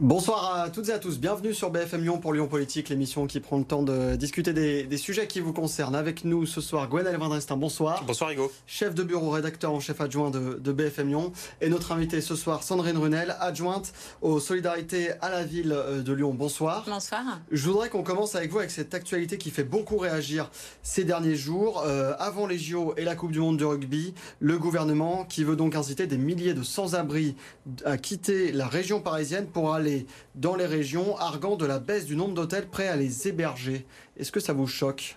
Bonsoir à toutes et à tous, bienvenue sur BFM Lyon pour Lyon Politique, l'émission qui prend le temps de discuter des, sujets qui vous concernent. Avec nous ce soir, Gwen Van bonsoir. Bonsoir Hugo. Chef de bureau, rédacteur en chef adjoint de, BFM Lyon. Et notre invité ce soir, Sandrine Runel, adjointe aux solidarités à la ville euh, de Lyon. Bonsoir. Bonsoir. Je voudrais qu'on commence avec vous avec cette actualité qui fait beaucoup réagir ces derniers jours. Euh, avant les JO et la Coupe du Monde de rugby, le gouvernement qui veut donc inciter des milliers de sans-abri à quitter la région parisienne pour aller dans les régions, arguant de la baisse du nombre d'hôtels prêts à les héberger. Est-ce que ça vous choque?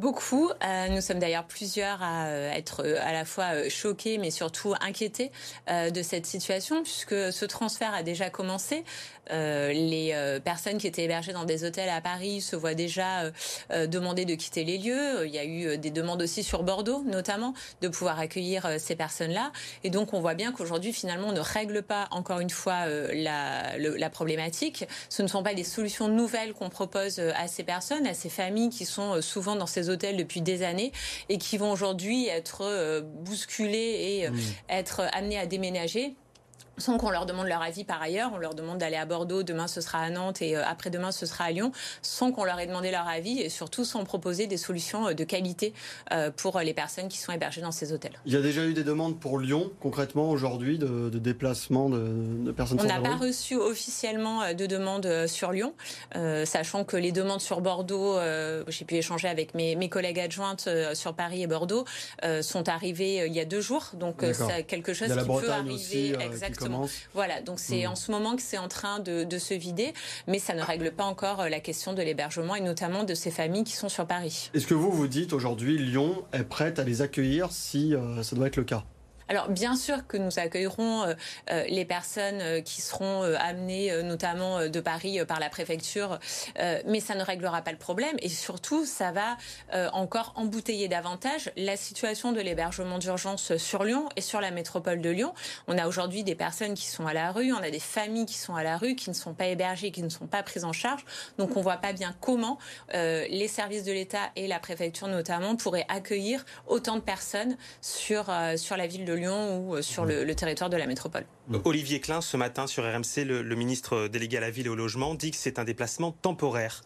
Beaucoup. Euh, nous sommes d'ailleurs plusieurs à euh, être euh, à la fois choqués, mais surtout inquiétés de cette situation, puisque ce transfert a déjà commencé. les personnes qui étaient hébergées dans des hôtels à Paris se voient déjà demander de quitter les lieux. Il y a eu des demandes aussi sur Bordeaux, notamment, de pouvoir accueillir ces personnes-là. Et donc, on voit bien qu'aujourd'hui, finalement, on ne règle pas encore une fois la, la problématique. Ce ne sont pas des solutions nouvelles qu'on propose à ces personnes, à ces familles qui sont souvent dans ces hôtels depuis des années et qui vont aujourd'hui être euh, bousculés et euh, mmh. être amenés à déménager sans qu'on leur demande leur avis par ailleurs. On leur demande d'aller à Bordeaux, demain ce sera à Nantes et euh, après-demain ce sera à Lyon, sans qu'on leur ait demandé leur avis et surtout sans proposer des solutions euh, de qualité euh, pour les personnes qui sont hébergées dans ces hôtels. Il y a déjà eu des demandes pour Lyon, concrètement, aujourd'hui, de, déplacement de, personnes On n'a pas reçu officiellement de demandes sur Lyon, sachant que les demandes sur Bordeaux, j'ai pu échanger avec mes, mes collègues adjointes sur Paris et Bordeaux, sont arrivées il y a deux jours. Donc c'est quelque chose qui peut arriver exactement. Voilà, donc c'est hmm. en ce moment que c'est en train de, se vider, mais ça ne règle pas encore euh, la question de l'hébergement et notamment de ces familles qui sont sur Paris. Est-ce que vous vous dites aujourd'hui Lyon est prête à les accueillir si euh, ça doit être le cas? Alors bien sûr que nous accueillerons euh, euh, les personnes euh, qui seront amenées notamment de Paris par la préfecture, mais ça ne réglera pas le problème et surtout ça va encore embouteiller davantage la situation de l'hébergement d'urgence sur Lyon et sur la métropole de Lyon. On a aujourd'hui des personnes qui sont à la rue, on a des familles qui sont à la rue, qui ne sont pas hébergées, qui ne sont pas prises en charge. Donc on voit pas bien comment les services de l'État et la préfecture notamment pourraient accueillir autant de personnes sur, sur la ville de Lyon ou euh, sur le, territoire de la métropole. Euh, Olivier Klein, ce matin sur RMC, le, ministre délégué à la ville et au logement, dit que c'est un déplacement temporaire.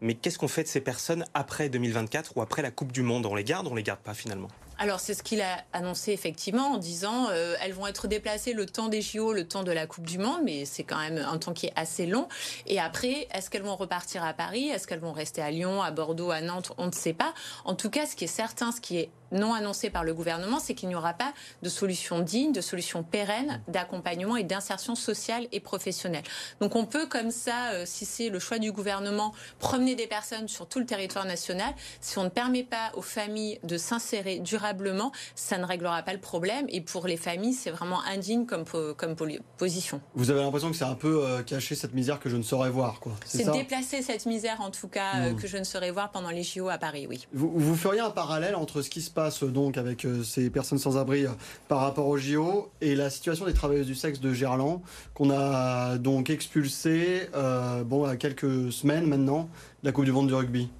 Mais qu'est-ce qu'on fait de ces personnes après 2024 ou après la Coupe du Monde? On les garde ou on les garde pas finalement? Alors c'est ce qu'il a annoncé effectivement en disant euh, elles vont être déplacées le temps des JO, le temps de la Coupe du Monde, mais c'est quand même un temps qui est assez long. Et après, est-ce qu'elles vont repartir à Paris? Est-ce qu'elles vont rester à Lyon, à Bordeaux, à Nantes? On ne sait pas. En tout cas, ce qui est certain, ce qui est non annoncé par le gouvernement, c'est qu'il n'y aura pas de solution digne, de solution pérenne d'accompagnement et d'insertion sociale et professionnelle. Donc on peut comme ça, euh, si c'est le choix du gouvernement, promener des personnes sur tout le territoire national. Si on ne permet pas aux familles de s'insérer durablement, ça ne réglera pas le problème. Et pour les familles, c'est vraiment indigne comme, comme position. Vous avez l'impression que c'est un peu euh, cacher cette misère que je ne saurais voir. C'est déplacer cette misère, en tout cas, euh, mmh. que je ne saurais voir pendant les JO à Paris, oui. Vous, vous feriez un parallèle entre ce qui se passe donc avec ces personnes sans abri par rapport au JO et la situation des travailleuses du sexe de Gerland qu'on a donc expulsé euh, bon à quelques semaines maintenant de la Coupe du Monde du rugby.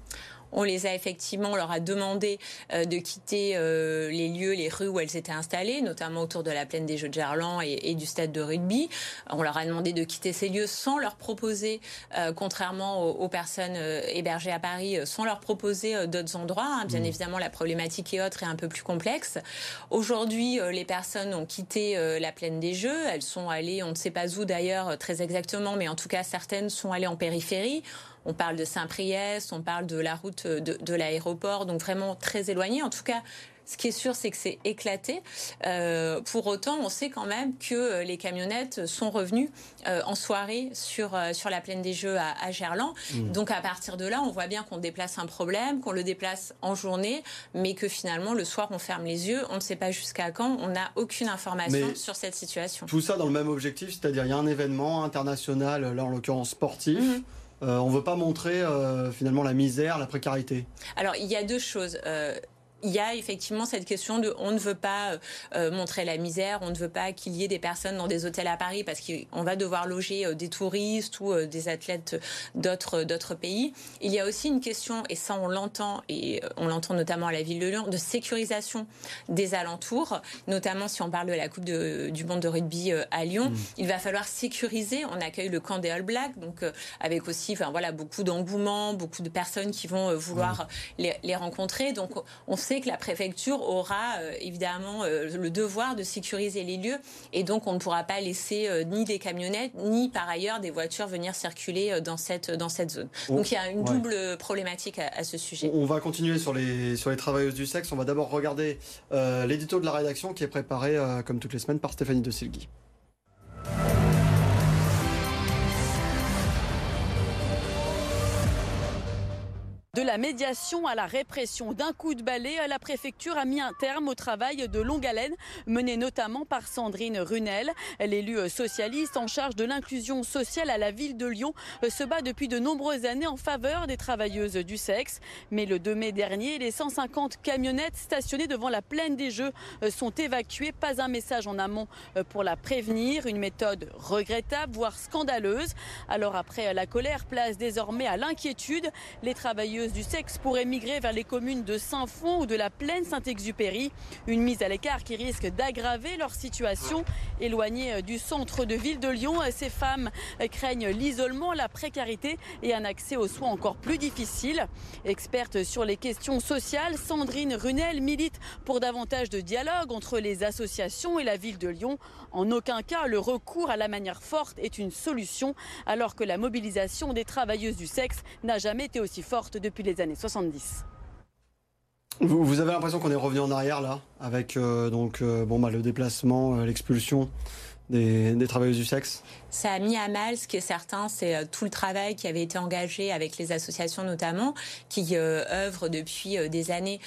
On les a effectivement, on leur a demandé euh, de quitter euh, les lieux, les rues où elles étaient installées, notamment autour de la plaine des Jeux de Gerland et, du stade de rugby. On leur a demandé de quitter ces lieux sans leur proposer, euh, contrairement aux, personnes hébergées à Paris, sans leur proposer d'autres endroits. Hein. Bien mmh. évidemment, la problématique et autre est un peu plus complexe. Aujourd'hui, les personnes ont quitté la plaine des Jeux. Elles sont allées, on ne sait pas où d'ailleurs très exactement, mais en tout cas certaines sont allées en périphérie. On parle de Saint-Priest, on parle de la route de, l'aéroport, donc vraiment très éloigné. En tout cas, ce qui est sûr, c'est que c'est éclaté. Euh, pour autant, on sait quand même que euh, les camionnettes sont revenues euh, en soirée sur, sur la plaine des Jeux à, Gerland. Mmh. Donc à partir de là, on voit bien qu'on déplace un problème, qu'on le déplace en journée, mais que finalement, le soir, on ferme les yeux. On ne sait pas jusqu'à quand. On n'a aucune information sur cette situation. Tout ça dans le même objectif, c'est-à-dire il y a un événement international, là en l'occurrence sportif. Mmh. Euh, on ne veut pas montrer euh, finalement la misère, la précarité Alors il y a deux choses. Euh, il y a effectivement cette question de on ne veut pas euh, montrer la misère, on ne veut pas qu'il y ait des personnes dans des hôtels à Paris parce qu'on va devoir loger euh, des touristes ou euh, des athlètes d'autres d'autres pays. Il y a aussi une question et ça on l'entend et on l'entend notamment à la ville de Lyon de sécurisation des alentours, notamment si on parle de la Coupe du monde de rugby à Lyon, mmh. il va falloir sécuriser. On accueille le camp des All Blacks donc avec aussi enfin voilà beaucoup d'engouement, beaucoup de personnes qui vont vouloir mmh. les, les rencontrer. Donc on sait que la préfecture aura euh, évidemment euh, le devoir de sécuriser les lieux et donc on ne pourra pas laisser euh, ni des camionnettes ni par ailleurs des voitures venir circuler dans cette, dans cette zone. donc il y a une double problématique à, ce sujet. On va continuer sur les, sur les travailleuses du sexe. On va d'abord regarder l'édito de la rédaction qui est préparé comme toutes les semaines par Stéphanie de Silgui. De la médiation à la répression, d'un coup de balai, la préfecture a mis un terme au travail de longue haleine mené notamment par Sandrine Runel. L'élu socialiste en charge de l'inclusion sociale à la ville de Lyon se bat depuis de nombreuses années en faveur des travailleuses du sexe. Mais le 2 mai dernier, les 150 camionnettes stationnées devant la plaine des Jeux sont évacuées. Pas un message en amont pour la prévenir. Une méthode regrettable, voire scandaleuse. Alors après la colère, place désormais à l'inquiétude. Les travailleuses du sexe pourraient migrer vers les communes de Saint-Fond ou de la plaine Saint-Exupéry. Une mise à l'écart qui risque d'aggraver leur situation. Éloignées du centre de ville de Lyon, ces femmes craignent l'isolement, la précarité et un accès aux soins encore plus difficile. Experte sur les questions sociales, Sandrine Runel milite pour davantage de dialogue entre les associations et la ville de Lyon. En aucun cas, le recours à la manière forte est une solution, alors que la mobilisation des travailleuses du sexe n'a jamais été aussi forte depuis les années 70. Vous, avez l'impression qu'on est revenu en arrière là, avec euh, donc euh, bon bah le déplacement, euh, l'expulsion des, des travailleuses du sexe? Ça a mis à mal, ce qui est certain, c'est euh, tout le travail qui avait été engagé avec les associations notamment, qui euh, œuvrent depuis euh, des années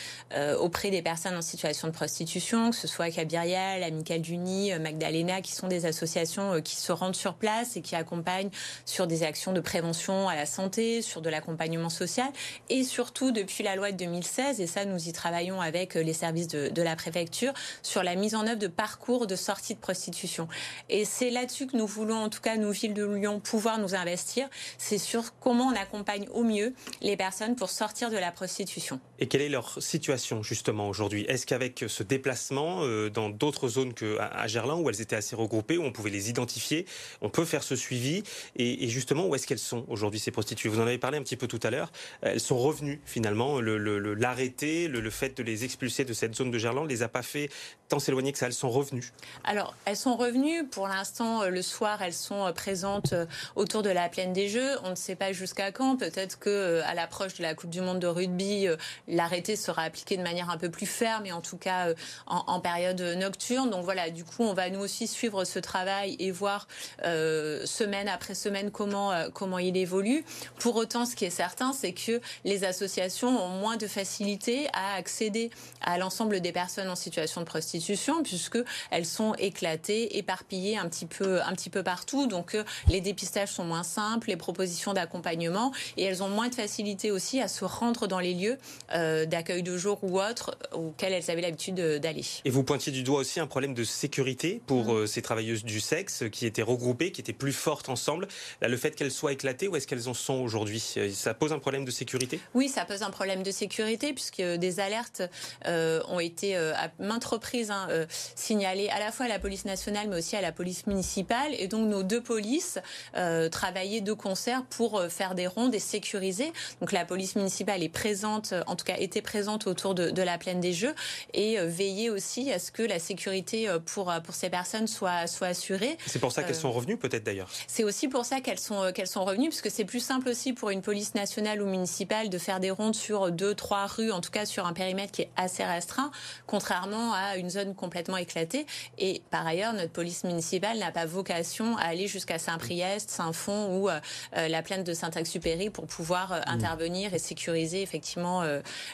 auprès des personnes en situation de prostitution, que ce soit Cabirial, Amical d'Uni, Magdalena, qui sont des associations qui se rendent sur place et qui accompagnent sur des actions de prévention à la santé, sur de l'accompagnement social, et surtout depuis la loi de 2016, et ça nous y travaillons avec les services de, de la préfecture, sur la mise en œuvre de parcours de sortie de prostitution. Et c'est là-dessus que nous voulons tout cas, nous, ville de Lyon, pouvoir nous investir, c'est sur comment on accompagne au mieux les personnes pour sortir de la prostitution. Et quelle est leur situation justement aujourd'hui? Est-ce qu'avec ce déplacement euh, dans d'autres zones qu'à Gerland, où elles étaient assez regroupées, où on pouvait les identifier, on peut faire ce suivi? Et, justement, où est-ce qu'elles sont aujourd'hui ces prostituées? Vous en avez parlé un petit peu tout à l'heure. Elles sont revenues finalement. L'arrêter, le, le, fait de les expulser de cette zone de Gerland, les a pas fait tant s'éloigner que ça. Elles sont revenues. Alors, elles sont revenues. Pour l'instant, euh, le soir, elles sont euh, présentes autour de la plaine des Jeux. On ne sait pas jusqu'à quand. Peut-être que à l'approche de la Coupe du Monde de rugby, l'arrêté sera appliqué de manière un peu plus ferme, et en tout cas en, période nocturne. Donc voilà, du coup, on va nous aussi suivre ce travail et voir semaine après semaine comment comment il évolue. Pour autant, ce qui est certain, c'est que les associations ont moins de facilité à accéder à l'ensemble des personnes en situation de prostitution, puisque elles sont éclatées, éparpillées un petit peu un petit peu partout donc euh, les dépistages sont moins simples, les propositions d'accompagnement, et elles ont moins de facilité aussi à se rendre dans les lieux euh, d'accueil de jour ou autres auxquels elles avaient l'habitude d'aller. Et vous pointiez du doigt aussi un problème de sécurité pour mmh. euh, ces travailleuses du sexe qui étaient regroupées, qui étaient plus fortes ensemble. Là, le fait qu'elles soient éclatées, où est-ce qu'elles en sont aujourd'hui? Ça pose un problème de sécurité? Oui, ça pose un problème de sécurité puisque des alertes ont été à maintes reprises hein, signalées à la fois à la police nationale mais aussi à la police municipale. Et donc nos deux polices euh, travailler de concert pour euh, faire des rondes et sécuriser. Donc la police municipale est présente, euh, en tout cas était présente autour de, la plaine des Jeux et veiller aussi à ce que la sécurité pour pour ces personnes soit soit assurée. C'est pour ça qu'elles sont revenues peut-être d'ailleurs. C'est aussi pour ça qu'elles sont qu'elles sont revenues parce que c'est plus simple aussi pour une police nationale ou municipale de faire des rondes sur deux trois rues, en tout cas sur un périmètre qui est assez restreint, contrairement à une zone complètement éclatée. Et par ailleurs, notre police municipale n'a pas vocation à aller jusqu'à Saint-Priest, Saint-Fond ou euh, euh, la plaine de Saint-Exupéry pour pouvoir euh, mm. intervenir et sécuriser effectivement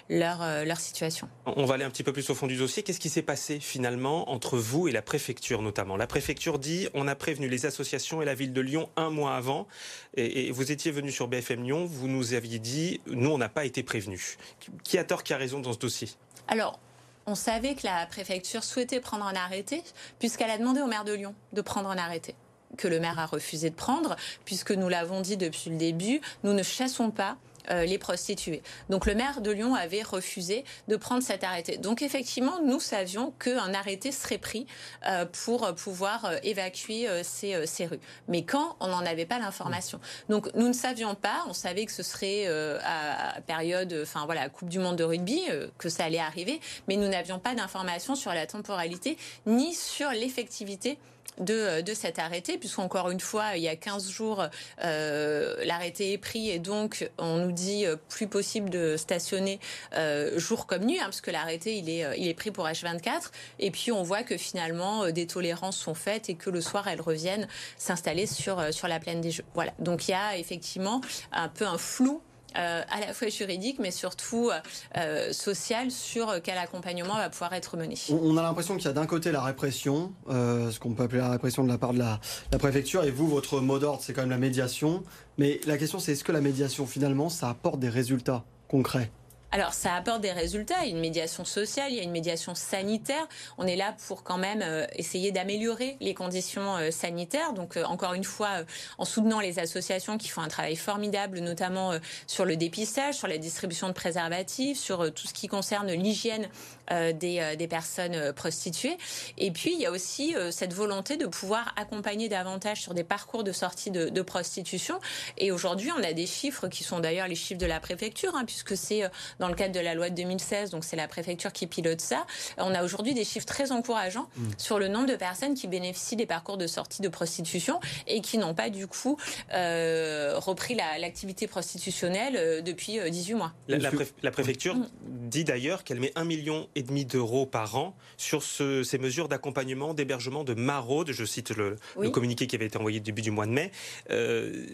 leur, leur situation. On va aller un petit peu plus au fond du dossier. Qu'est-ce qui s'est passé finalement entre vous et la préfecture notamment? La préfecture dit on a prévenu les associations et la ville de Lyon un mois avant et, vous étiez venu sur BFM Lyon, vous nous aviez dit nous on n'a pas été prévenus. Qui a tort, qui a raison dans ce dossier? Alors, on savait que la préfecture souhaitait prendre un arrêté, puisqu'elle a demandé au maire de Lyon de prendre un arrêté que le maire a refusé de prendre, puisque nous l'avons dit depuis le début, nous ne chassons pas euh, les prostituées. Donc le maire de Lyon avait refusé de prendre cet arrêté. Donc effectivement, nous savions qu'un arrêté serait pris euh, pour pouvoir euh, évacuer ces, ces, rues. Mais quand on n'en avait pas l'information. Donc nous ne savions pas, on savait que ce serait à période, enfin voilà, Coupe du Monde de rugby, que ça allait arriver, mais nous n'avions pas d'information sur la temporalité ni sur l'effectivité de, de cet arrêté, puisqu'encore une fois, il y a 15 jours, euh, l'arrêté est pris et donc on nous dit euh, plus possible de stationner euh, jour comme nuit, hein, parce que l'arrêté il est, il est pris pour H24. Et puis on voit que finalement des tolérances sont faites et que le soir elles reviennent s'installer sur, sur la plaine des Jeux. Voilà. Donc il y a effectivement un peu un flou euh, à la fois juridique, mais surtout euh, social, sur quel accompagnement va pouvoir être mené. On, a l'impression qu'il y a d'un côté la répression, euh, ce qu'on peut appeler la répression de la part de la, la préfecture, et vous, votre mot d'ordre, c'est quand même la médiation. Mais la question, c'est est-ce que la médiation, finalement, ça apporte des résultats concrets? Alors, ça apporte des résultats. Il y a une médiation sociale, il y a une médiation sanitaire. On est là pour quand même euh, essayer d'améliorer les conditions euh, sanitaires. Donc, euh, encore une fois, en soutenant les associations qui font un travail formidable, notamment sur le dépistage, sur la distribution de préservatifs, sur tout ce qui concerne l'hygiène des, des, personnes prostituées. Et puis, il y a aussi cette volonté de pouvoir accompagner davantage sur des parcours de sortie de, de prostitution. Et aujourd'hui, on a des chiffres qui sont d'ailleurs les chiffres de la préfecture, hein, puisque c'est dans le cadre de la loi de 2016, donc c'est la préfecture qui pilote ça. On a aujourd'hui des chiffres très encourageants mmh. sur le nombre de personnes qui bénéficient des parcours de sortie de prostitution et qui n'ont pas du coup euh, repris l'activité prostitutionnelle euh, depuis 18 euh, mois. La, préfecture mmh. dit d'ailleurs qu'elle met un million et demi d'euros par an sur ces mesures d'accompagnement, d'hébergement, de maraude. Je cite le, communiqué qui avait été envoyé début du mois de mai.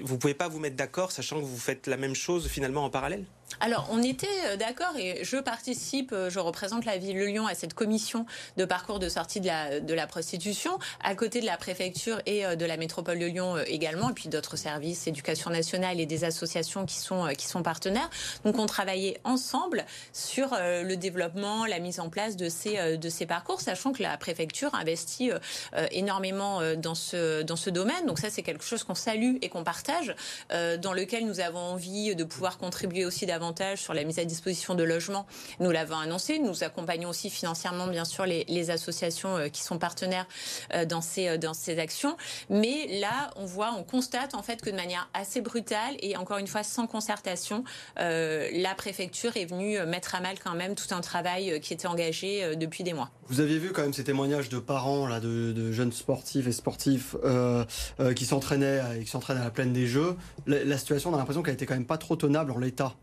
vous pouvez pas vous mettre d'accord, sachant que vous faites la même chose finalement en parallèle? Alors, on était euh, d'accord et je participe, euh, je représente la ville de Lyon à cette commission de parcours de sortie de la, prostitution, à côté de la préfecture et euh, de la métropole de Lyon également, et puis d'autres services, éducation nationale et des associations qui sont, qui sont partenaires. Donc, on travaillait ensemble sur le développement, la mise en place de ces, de ces parcours, sachant que la préfecture investit énormément dans ce, dans ce domaine. Donc, ça, c'est quelque chose qu'on salue et qu'on partage, dans lequel nous avons envie de pouvoir contribuer aussi davantage sur la mise à disposition de logements. Nous l'avons annoncé. Nous accompagnons aussi financièrement, bien sûr, les, associations euh, qui sont partenaires euh, dans ces, euh, dans ces actions. Mais là, on voit, on constate en fait que de manière assez brutale et encore une fois sans concertation, la préfecture est venue mettre à mal quand même tout un travail qui était engagé depuis des mois. Vous aviez vu quand même ces témoignages de parents là, de, jeunes sportifs et sportifs qui s'entraînaient qui s'entraînent à la plaine des Jeux. La, situation, on a l'impression qu'elle était quand même pas trop tenable en l'état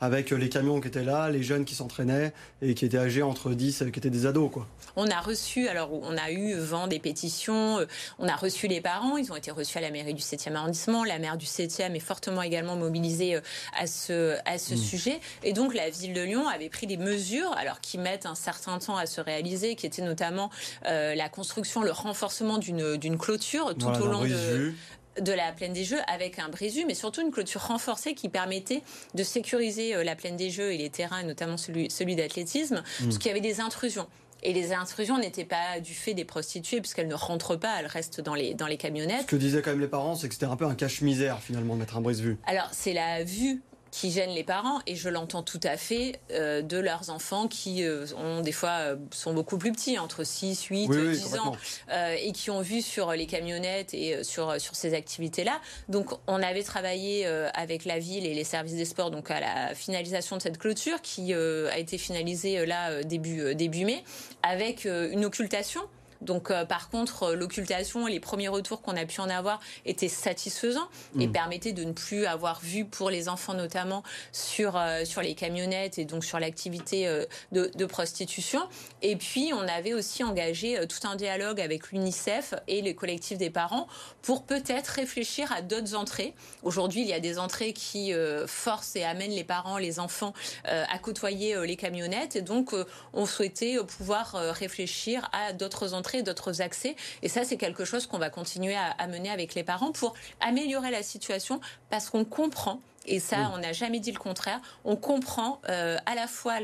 avec les camions qui étaient là, les jeunes qui s'entraînaient et qui étaient âgés entre 10, qui étaient des ados, quoi. On a reçu, alors on a eu vent des pétitions, euh, on a reçu les parents, ils ont été reçus à la mairie du 7e arrondissement, la maire du 7e est fortement également mobilisée euh, à ce, à ce mmh. sujet. Et donc la ville de Lyon avait pris des mesures, alors qui mettent un certain temps à se réaliser, qui étaient notamment euh, la construction, le renforcement d'une clôture tout au long de, de la plaine des Jeux avec un brésu, mais surtout une clôture renforcée qui permettait de sécuriser euh, la plaine des Jeux et les terrains, notamment celui, celui d'athlétisme, mmh. parce qu'il y avait des intrusions. Et les intrusions n'étaient pas du fait des prostituées, puisqu'elles ne rentrent pas, elles restent dans les, dans les camionnettes. Ce que disaient quand même les parents, c'est que c'était un peu un cache-misère, finalement, de mettre un brise-vue. Alors, c'est la vue qui gênent les parents et je l'entends tout à fait euh, de leurs enfants qui euh, ont des fois euh, sont beaucoup plus petits entre 6 8 10 ans et qui ont vu sur les camionnettes et sur sur ces activités là donc on avait travaillé avec la ville et les services des sports donc à la finalisation de cette clôture qui a été finalisée là début début mai avec une occultation donc, euh, par contre, euh, l'occultation, les premiers retours qu'on a pu en avoir étaient satisfaisants et mm. permettaient de ne plus avoir vu pour les enfants notamment sur euh, sur les camionnettes et donc sur l'activité de, de, prostitution. Et puis, on avait aussi engagé tout un dialogue avec l'UNICEF et les collectifs des parents pour peut-être réfléchir à d'autres entrées. Aujourd'hui, il y a des entrées qui forcent et amènent les parents, les enfants à côtoyer les camionnettes. Et donc, on souhaitait pouvoir réfléchir à d'autres entrées d'autres accès. Et ça, c'est quelque chose qu'on va continuer à, mener avec les parents pour améliorer la situation parce qu'on comprend Et ça, on n'a jamais dit le contraire. On comprend euh, à la fois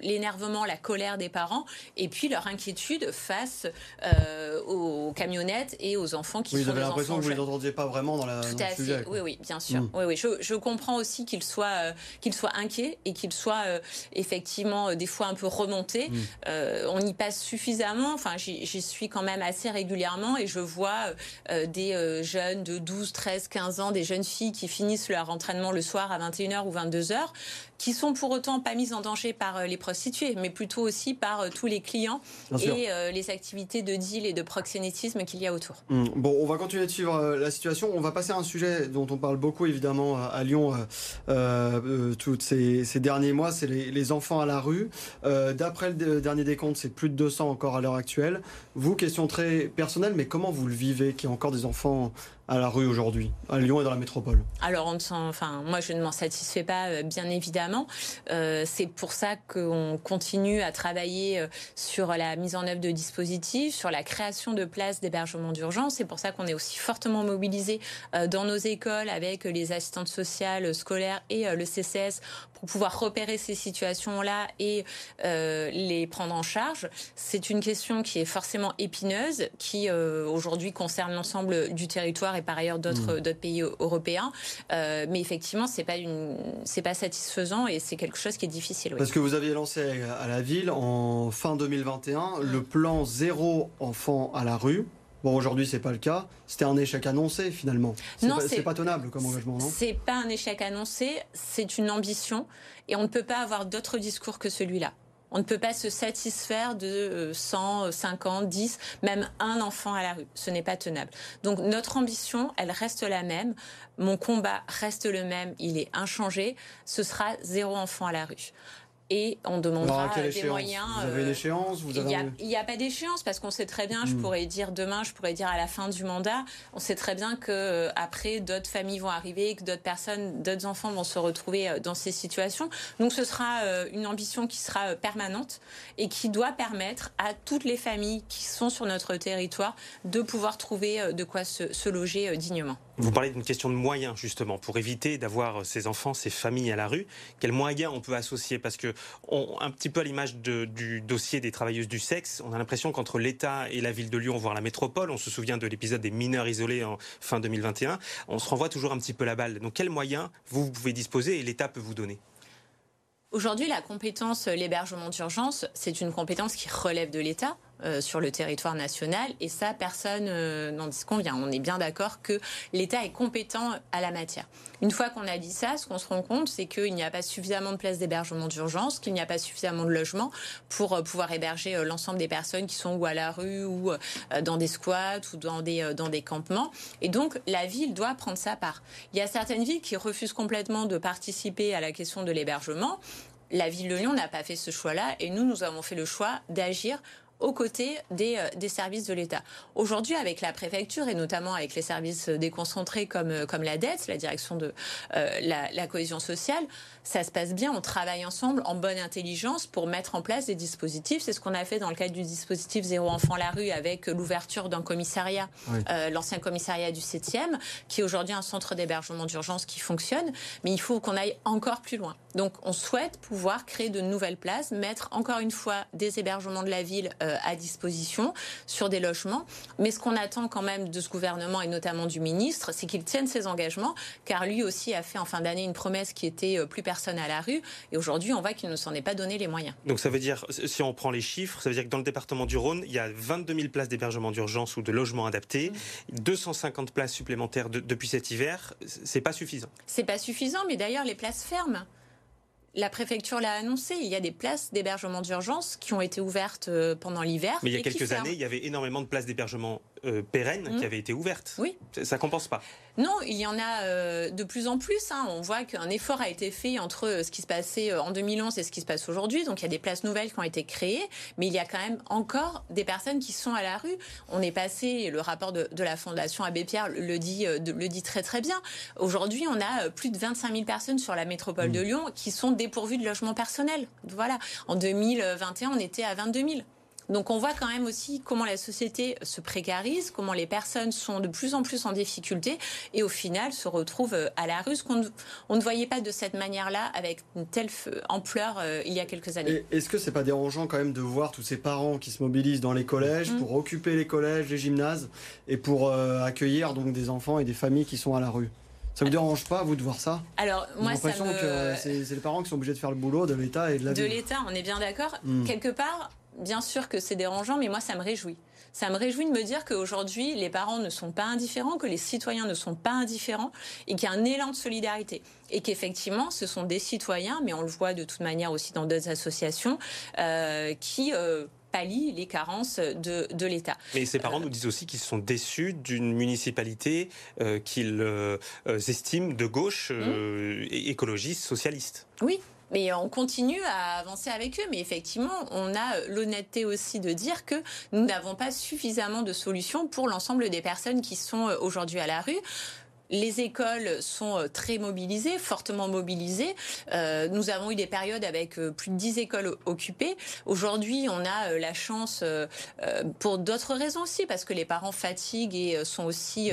l'énervement, la colère des parents, et puis leur inquiétude face euh, aux camionnettes et aux enfants qui oui, sont Vous avez l'impression que vous ne les entendiez pas vraiment dans, la, Tout dans à sujet. Fait. Oui, oui, bien sûr. Mm. Oui, oui. Je, je, comprends aussi qu'ils soient, euh, qu'ils soient inquiets et qu'ils soient effectivement des fois un peu remontés. Mm. On y passe suffisamment. Enfin, j'y suis quand même assez régulièrement et je vois des jeunes de 12, 13, 15 ans, des jeunes filles qui finissent leur entraînement le soir à 21h ou 22h, qui sont pour autant pas mises en danger par euh, les prostituées, mais plutôt aussi par euh, tous les clients et euh, les activités de deal et de proxénétisme qu'il y a autour. Hum, bon, on va continuer de suivre la situation. On va passer à un sujet dont on parle beaucoup évidemment à Lyon euh, tous ces, ces, derniers mois, c'est les, les, enfants à la rue. D'après le dernier décompte, c'est plus de 200 encore à l'heure actuelle. Vous, question très personnelle, mais comment vous le vivez qu'il y a encore des enfants à la rue aujourd'hui, à Lyon et dans la métropole? Alors, on enfin, moi, je ne m'en satisfais pas, bien évidemment. Euh, c'est pour ça qu'on continue à travailler euh, sur la mise en œuvre de dispositifs, sur la création de places d'hébergement d'urgence. C'est pour ça qu'on est aussi fortement mobilisé dans nos écoles avec les assistantes sociales scolaires et le CCS pour pouvoir repérer ces situations-là et les prendre en charge. C'est une question qui est forcément épineuse, qui aujourd'hui concerne l'ensemble du territoire et par ailleurs d'autres hmm. pays européens. Euh, mais effectivement, c'est pas une, c'est pas satisfaisant et c'est quelque chose qui est difficile. Parce que vous aviez lancé à la ville en fin 2021 le plan zéro enfant à la rue. Bon, aujourd'hui, c'est pas le cas. C'était un échec annoncé, finalement. Non, c'est pas, pas tenable comme engagement, non? C'est pas un échec annoncé, c'est une ambition. Et on ne peut pas avoir d'autre discours que celui-là. On ne peut pas se satisfaire de 100, 50, 10, même un enfant à la rue. Ce n'est pas tenable. Donc notre ambition, elle reste la même. Mon combat reste le même. Il est inchangé. Ce sera zéro enfant à la rue et on demandera des moyens. Vous avez une euh, échéance Il n'y a, pas d'échéance parce qu'on sait très bien, je hmm. pourrais dire demain, je pourrais dire à la fin du mandat, on sait très bien que euh, après d'autres familles vont arriver, que d'autres personnes, d'autres enfants vont se retrouver euh, dans ces situations. Donc ce sera une ambition qui sera permanente et qui doit permettre à toutes les familles qui sont sur notre territoire de pouvoir trouver de quoi se loger dignement. Vous parlez d'une question de moyens, justement, pour éviter d'avoir ces enfants, ces familles à la rue. Quels moyens on peut associer? Parce que, un petit peu à l'image du dossier des travailleuses du sexe, on a l'impression qu'entre l'État et la ville de Lyon, voire la métropole, on se souvient de l'épisode des mineurs isolés en fin 2021, on se renvoie toujours un petit peu la balle. Donc, quels moyens vous pouvez disposer et l'État peut vous donner? Aujourd'hui, la compétence, l'hébergement d'urgence, c'est une compétence qui relève de l'État. Euh, sur le territoire national. Et ça, personne euh, n'en disconvient. On est bien d'accord que l'État est compétent à la matière. Une fois qu'on a dit ça, ce qu'on se rend compte, c'est qu'il n'y a pas suffisamment de places d'hébergement d'urgence, qu'il n'y a pas suffisamment de logements pour euh, pouvoir héberger l'ensemble des personnes qui sont ou à la rue ou dans des squats ou dans des, dans des campements. Et donc, la ville doit prendre sa part. Il y a certaines villes qui refusent complètement de participer à la question de l'hébergement. La ville de Lyon n'a pas fait ce choix-là et nous, nous avons fait le choix d'agir aux côtés des, euh, des services de l'État. Aujourd'hui, avec la préfecture et notamment avec les services déconcentrés comme, euh, comme la dette, la direction de euh, la, la, cohésion sociale, ça se passe bien. On travaille ensemble en bonne intelligence pour mettre en place des dispositifs. C'est ce qu'on a fait dans le cadre du dispositif Zéro enfant la rue avec l'ouverture d'un commissariat, euh, l'ancien commissariat du 7e, qui est aujourd'hui un centre d'hébergement d'urgence qui fonctionne. Mais il faut qu'on aille encore plus loin. Donc, on souhaite pouvoir créer de nouvelles places, mettre encore une fois des hébergements de la ville euh, à disposition sur des logements. Mais ce qu'on attend quand même de ce gouvernement et notamment du ministre, c'est qu'il tienne ses engagements, car lui aussi a fait en fin d'année une promesse qui était euh, plus personnelle à la rue. Et aujourd'hui, on voit qu'il ne s'en est pas donné les moyens. Donc ça veut dire, si on prend les chiffres, ça veut dire que dans le département du Rhône, il y a 22 000 places d'hébergement d'urgence ou de logements adaptés, 250 mmh. places supplémentaires depuis cet hiver. C'est pas suffisant. C'est pas suffisant, mais d'ailleurs les places ferment. La préfecture l'a annoncé, il y a des places d'hébergement d'urgence qui ont été ouvertes euh, pendant l'hiver. Mais il y a quelques années, il y avait énormément de places d'hébergement euh, pérennes qui mmh. avaient été ouvertes. Oui. Ça compense pas. Non, il y en a euh, de plus en plus. Hein. On voit qu'un effort a été fait entre euh, ce qui se passait en 2011 et ce qui se passe aujourd'hui. Donc il y a des places nouvelles qui ont été créées, mais il y a quand même encore des personnes qui sont à la rue. On est passé, le rapport de, la Fondation Abbé Pierre le dit, le dit très très bien. Aujourd'hui, on a plus de 25 000 personnes sur la métropole de mmh. Lyon qui sont dépourvues de logement personnel. Voilà. En 2021, on était à 22 000. Donc on voit quand même aussi comment la société se précarise, comment les personnes sont de plus en plus en difficulté et au final se retrouvent euh, à la rue, ce qu'on on ne voyait pas de cette manière-là avec une telle ampleur euh, il y a quelques années. Est-ce que c'est pas dérangeant quand même de voir tous ces parents qui se mobilisent dans les collèges mm. pour occuper les collèges, les gymnases et pour euh, accueillir donc des enfants et des familles qui sont à la rue? Ça vous dérange pas, vous, de voir ça? Alors, moi, ça me... que c'est les parents qui sont obligés de faire le boulot de l'État et de la De l'État, on est bien d'accord. Mm. Quelque part, bien sûr que c'est dérangeant, mais moi, ça me réjouit. Ça me réjouit de me dire qu'aujourd'hui, les parents ne sont pas indifférents, que les citoyens ne sont pas indifférents et qu'il y a un élan de solidarité. Et qu'effectivement, ce sont des citoyens, mais on le voit de toute manière aussi dans d'autres associations, euh, qui... Euh, pallient les carences de, de l'État. Mais ces parents nous disent aussi qu'ils sont déçus d'une municipalité euh, qu'ils estiment de gauche, mmh. écologiste, socialiste. Oui, mais on continue à avancer avec eux. Mais effectivement, on a l'honnêteté aussi de dire que nous n'avons pas suffisamment de solutions pour l'ensemble des personnes qui sont euh, aujourd'hui à la rue. Les écoles sont euh, très mobilisées, fortement mobilisées. Euh, nous avons eu des périodes avec euh, plus de 10 écoles occupées. Aujourd'hui, on a la chance, pour d'autres raisons aussi, parce que les parents fatiguent et sont aussi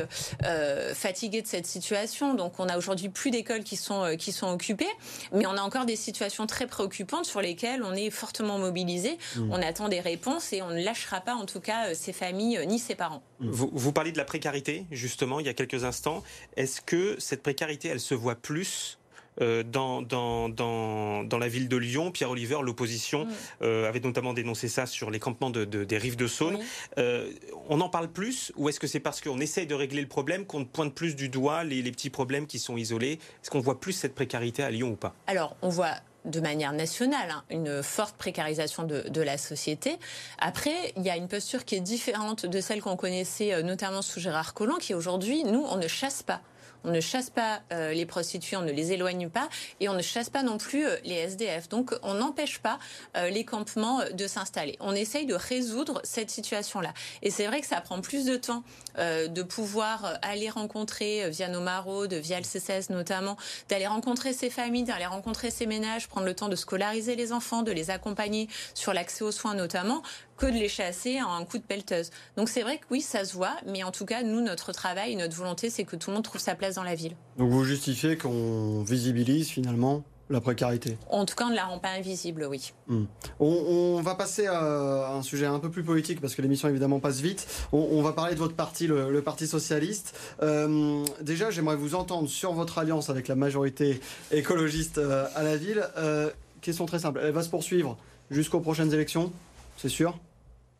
fatigués de cette situation. Donc, on a aujourd'hui plus d'écoles qui sont qui sont occupées, mais on a encore des situations très préoccupantes sur lesquelles on est fortement mobilisé. Mmh. On attend des réponses et on ne lâchera pas, en tout cas, ces familles ni ces parents. Vous, vous parlez de la précarité, justement, il y a quelques instants. Est-ce que cette précarité, elle se voit plus euh, dans, dans, dans, dans, la ville de Lyon. Pierre Oliver, l'opposition, euh, avait notamment dénoncé ça sur les campements de, des rives de Saône. Euh, on en parle plus ou est-ce que c'est parce qu'on essaye de régler le problème qu'on pointe plus du doigt les, les petits problèmes qui sont isolés? Est-ce qu'on voit plus cette précarité à Lyon ou pas? Alors, on voit de manière nationale, hein, une forte précarisation de, de, la société. Après, il y a une posture qui est différente de celle qu'on connaissait notamment sous Gérard Collomb, qui aujourd'hui, nous, on ne chasse pas. On ne chasse pas euh, les prostituées, on ne les éloigne pas et on ne chasse pas non plus euh, les SDF. Donc on n'empêche pas euh, les campements de s'installer. On essaye de résoudre cette situation-là. Et c'est vrai que ça prend plus de temps de pouvoir aller rencontrer via nos maraudes, via le CCS notamment, d'aller rencontrer ces familles, d'aller rencontrer ces ménages, prendre le temps de scolariser les enfants, de les accompagner sur l'accès aux soins notamment, que de les chasser en un coup de pelleteuse. Donc c'est vrai que oui, ça se voit, mais en tout cas, nous, notre travail, notre volonté, c'est que tout le monde trouve sa place dans la ville. Donc vous justifiez qu'on visibilise finalement la précarité? En tout cas, on ne la rend pas invisible, oui. Hmm. On, va passer à un sujet un peu plus politique parce que l'émission évidemment passe vite. On, va parler de votre parti, le, Parti socialiste. Euh, déjà, j'aimerais vous entendre sur votre alliance avec la majorité écologiste euh, à la ville. Euh, question très simple, elle va se poursuivre jusqu'aux prochaines élections, c'est sûr?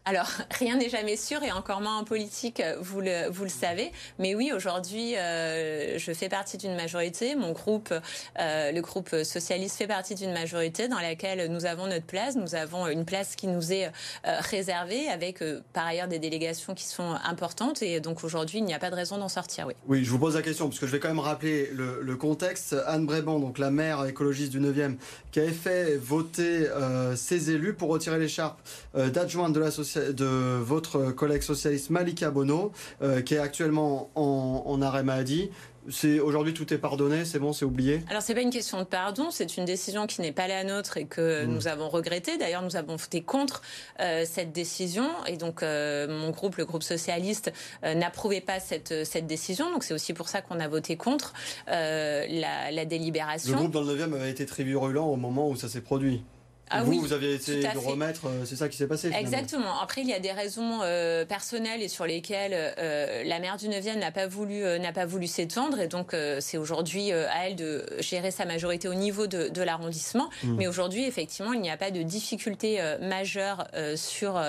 Alors, rien n'est jamais sûr et encore moins en politique, vous le, vous le savez. Mais oui, aujourd'hui, euh, je fais partie d'une majorité. Mon groupe, euh, le groupe socialiste, fait partie d'une majorité dans laquelle nous avons notre place. Nous avons une place qui nous est euh, réservée avec par ailleurs des délégations qui sont importantes. Et donc aujourd'hui, il n'y a pas de raison d'en sortir. Oui. oui, je vous pose la question parce que je vais quand même rappeler le, contexte. Anne Bréban, donc la maire écologiste du 9e, qui avait fait voter ses élus pour retirer l'écharpe d'adjointe de l'association de votre collègue socialiste Malika Bono, euh, qui est actuellement en, arrêt maladie. C'est aujourd'hui tout est pardonné, c'est bon, c'est oublié? Alors c'est pas une question de pardon, c'est une décision qui n'est pas la nôtre et que mmh. nous avons regretté. D'ailleurs, nous avons voté contre euh, cette décision et donc euh, mon groupe, le groupe socialiste, n'approuvait pas cette cette décision. Donc c'est aussi pour ça qu'on a voté contre la, la, délibération. Le groupe dans le 9e avait été très virulent au moment où ça s'est produit. Ah vous, vous avez essayé de remettre, euh, c'est ça qui s'est passé. Exactement. Après, il y a des raisons euh, personnelles et sur lesquelles euh, la maire du 9e n'a pas voulu n'a pas voulu s'étendre et donc c'est aujourd'hui à elle de gérer sa majorité au niveau de, de l'arrondissement. Hmm. Mais aujourd'hui, effectivement, il n'y a pas de difficulté majeure sur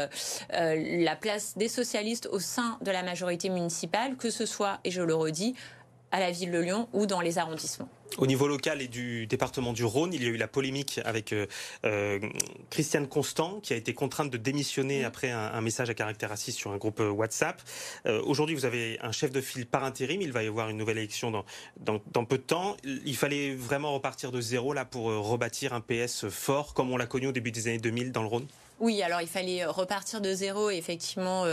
la place des socialistes au sein de la majorité municipale, que ce soit, et je le redis, à la ville de Lyon ou dans les arrondissements. Au niveau local et du département du Rhône, il y a eu la polémique avec euh, euh, Christiane Constant, qui a été contrainte de démissionner après un, message à caractère raciste sur un groupe euh, WhatsApp. Aujourd'hui, vous avez un chef de file par intérim. Il va y avoir une nouvelle élection dans, dans, peu de temps. Il fallait vraiment repartir de zéro là pour rebâtir un PS fort, comme on l'a connu au début des années 2000 dans le Rhône? Oui, alors il fallait repartir de zéro et effectivement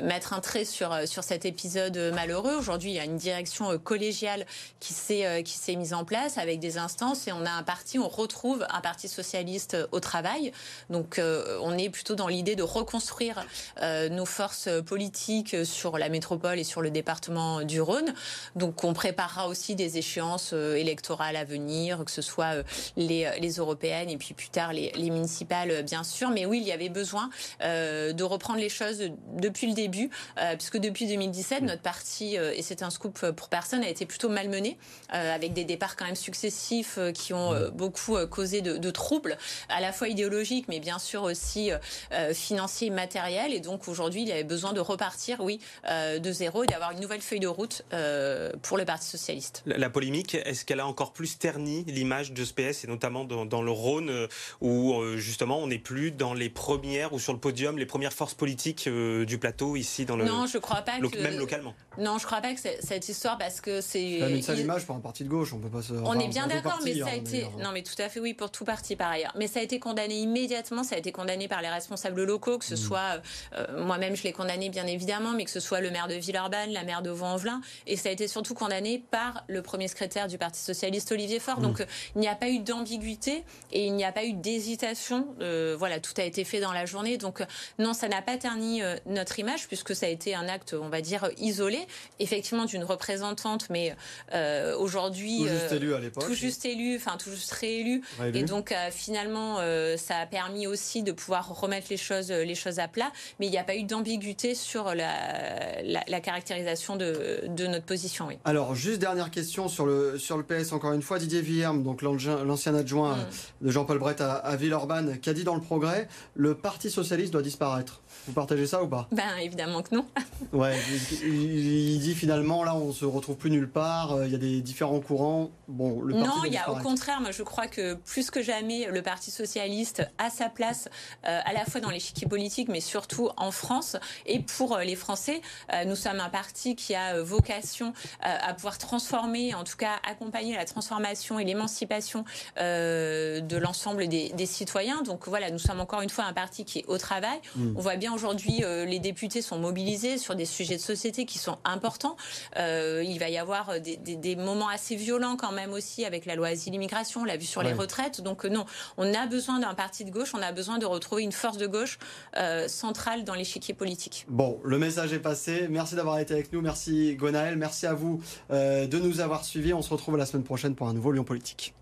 mettre un trait sur, sur cet épisode malheureux. Aujourd'hui, il y a une direction collégiale qui s'est qui s'est mise en place avec des instances et on a un parti, on retrouve un parti socialiste au travail. Donc on est plutôt dans l'idée de reconstruire nos forces politiques sur la métropole et sur le département du Rhône. Donc on préparera aussi des échéances électorales à venir, que ce soit les, les européennes et puis plus tard les, les municipales, bien sûr. Mais oui, il y avait besoin de reprendre les choses depuis le début, puisque depuis 2017, notre parti, et c'est un scoop pour personne, a été plutôt malmené, avec des départs quand même successifs qui ont beaucoup causé de, de, troubles, à la fois idéologiques, mais bien sûr aussi financiers et matériels. Et donc aujourd'hui, il y avait besoin de repartir, oui, de zéro et d'avoir une nouvelle feuille de route pour le Parti socialiste. La, la polémique, est-ce qu'elle a encore plus terni l'image de ce PS, et notamment dans, dans le Rhône, où justement on n'est plus dans les premières ou sur le podium, les premières forces politiques du plateau ici dans le. Non, je crois pas que. Même localement. Non, je crois pas que cette histoire, parce que c'est. C'est une sale image pour un parti de gauche, on peut pas se. On est bien d'accord, mais ça a été. Non, mais tout à fait, oui, pour tout parti par ailleurs. Mais ça a été condamné immédiatement, ça a été condamné par les responsables locaux, que ce soit. Moi-même, je l'ai condamné, bien évidemment, mais que ce soit le maire de Villeurbanne, la maire de Vaux-en-Velin, et ça a été surtout condamné par le premier secrétaire du Parti socialiste, Olivier Faure. Donc, il n'y a pas eu d'ambiguïté et il n'y a pas eu d'hésitation. Voilà, tout a été fait dans la journée. Donc, non, ça n'a pas terni notre image, puisque ça a été un acte, on va dire, isolé effectivement d'une représentante, mais euh, aujourd'hui tout juste élu à l'époque, tout juste élu, enfin tout juste réélu, et donc euh, finalement euh, ça a permis aussi de pouvoir remettre les choses, les choses à plat, mais il n'y a pas eu d'ambiguïté sur la, la, la caractérisation de, de, notre position. Oui. Alors juste dernière question sur le sur le PS encore une fois, Didier Vierme, donc l'ancien adjoint mm. de Jean-Paul Brett à, à Villeurbanne, qui a dit dans le Progrès, le Parti socialiste doit disparaître. Vous partagez ça ou pas? Ben évidemment que non. ouais, il dit finalement là on se retrouve plus nulle part, euh, il y a des différents courants. Bon, le parti non, il y a au contraire, moi je crois que plus que jamais le Parti socialiste a sa place euh, à la fois dans l'échiquier politique, mais surtout en France et pour euh, les Français. Euh, nous sommes un parti qui a vocation à pouvoir transformer, en tout cas accompagner la transformation et l'émancipation de l'ensemble des, des, citoyens. Donc voilà, nous sommes encore une fois un parti qui est au travail. Mmh. On voit bien aujourd'hui les députés sont mobilisés sur des sujets de société qui sont important. Euh, il va y avoir des, des, des, moments assez violents quand même aussi avec la loi asile-immigration, on l'a vu sur ouais. les retraites. Donc euh, non, on a besoin d'un parti de gauche, on a besoin de retrouver une force de gauche euh, centrale dans l'échiquier politique. Bon, le message est passé. Merci d'avoir été avec nous. Merci Gonaël. Merci à vous euh, de nous avoir suivis. On se retrouve la semaine prochaine pour un nouveau Lyon Politique.